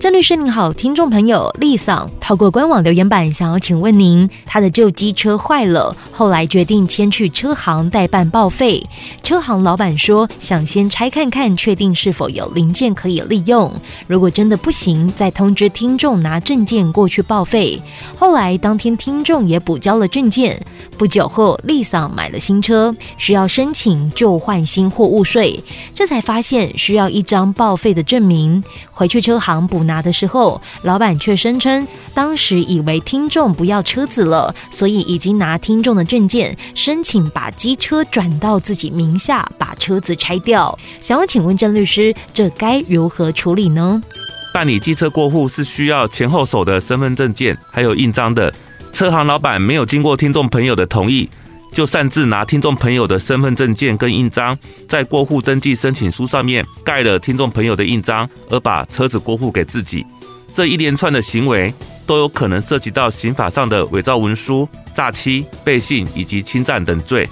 郑律师您好，听众朋友丽桑透过官网留言板想要请问您，他的旧机车坏了，后来决定先去车行代办报废。车行老板说想先拆看看，确定是否有零件可以利用。如果真的不行，再通知听众拿证件过去报废。后来当天听众也补交了证件。不久后，丽桑买了新车，需要申请旧换新货物税，这才发现需要一张报废的证明。回去车行补拿的时候，老板却声称当时以为听众不要车子了，所以已经拿听众的证件申请把机车转到自己名下，把车子拆掉。想要请问郑律师，这该如何处理呢？办理机车过户是需要前后手的身份证件，还有印章的。车行老板没有经过听众朋友的同意，就擅自拿听众朋友的身份证件跟印章，在过户登记申请书上面盖了听众朋友的印章，而把车子过户给自己。这一连串的行为都有可能涉及到刑法上的伪造文书、诈欺、背信以及侵占等罪，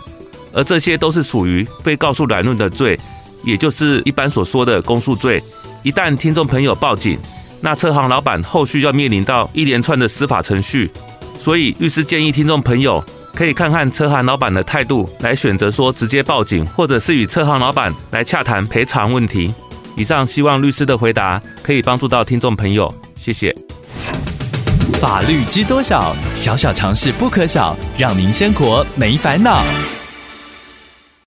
而这些都是属于被告诉乃论的罪，也就是一般所说的公诉罪。一旦听众朋友报警，那车行老板后续要面临到一连串的司法程序。所以，律师建议听众朋友可以看看车行老板的态度，来选择说直接报警，或者是与车行老板来洽谈赔偿问题。以上希望律师的回答可以帮助到听众朋友，谢谢。法律知多少？小小常识不可少，让您生活没烦恼。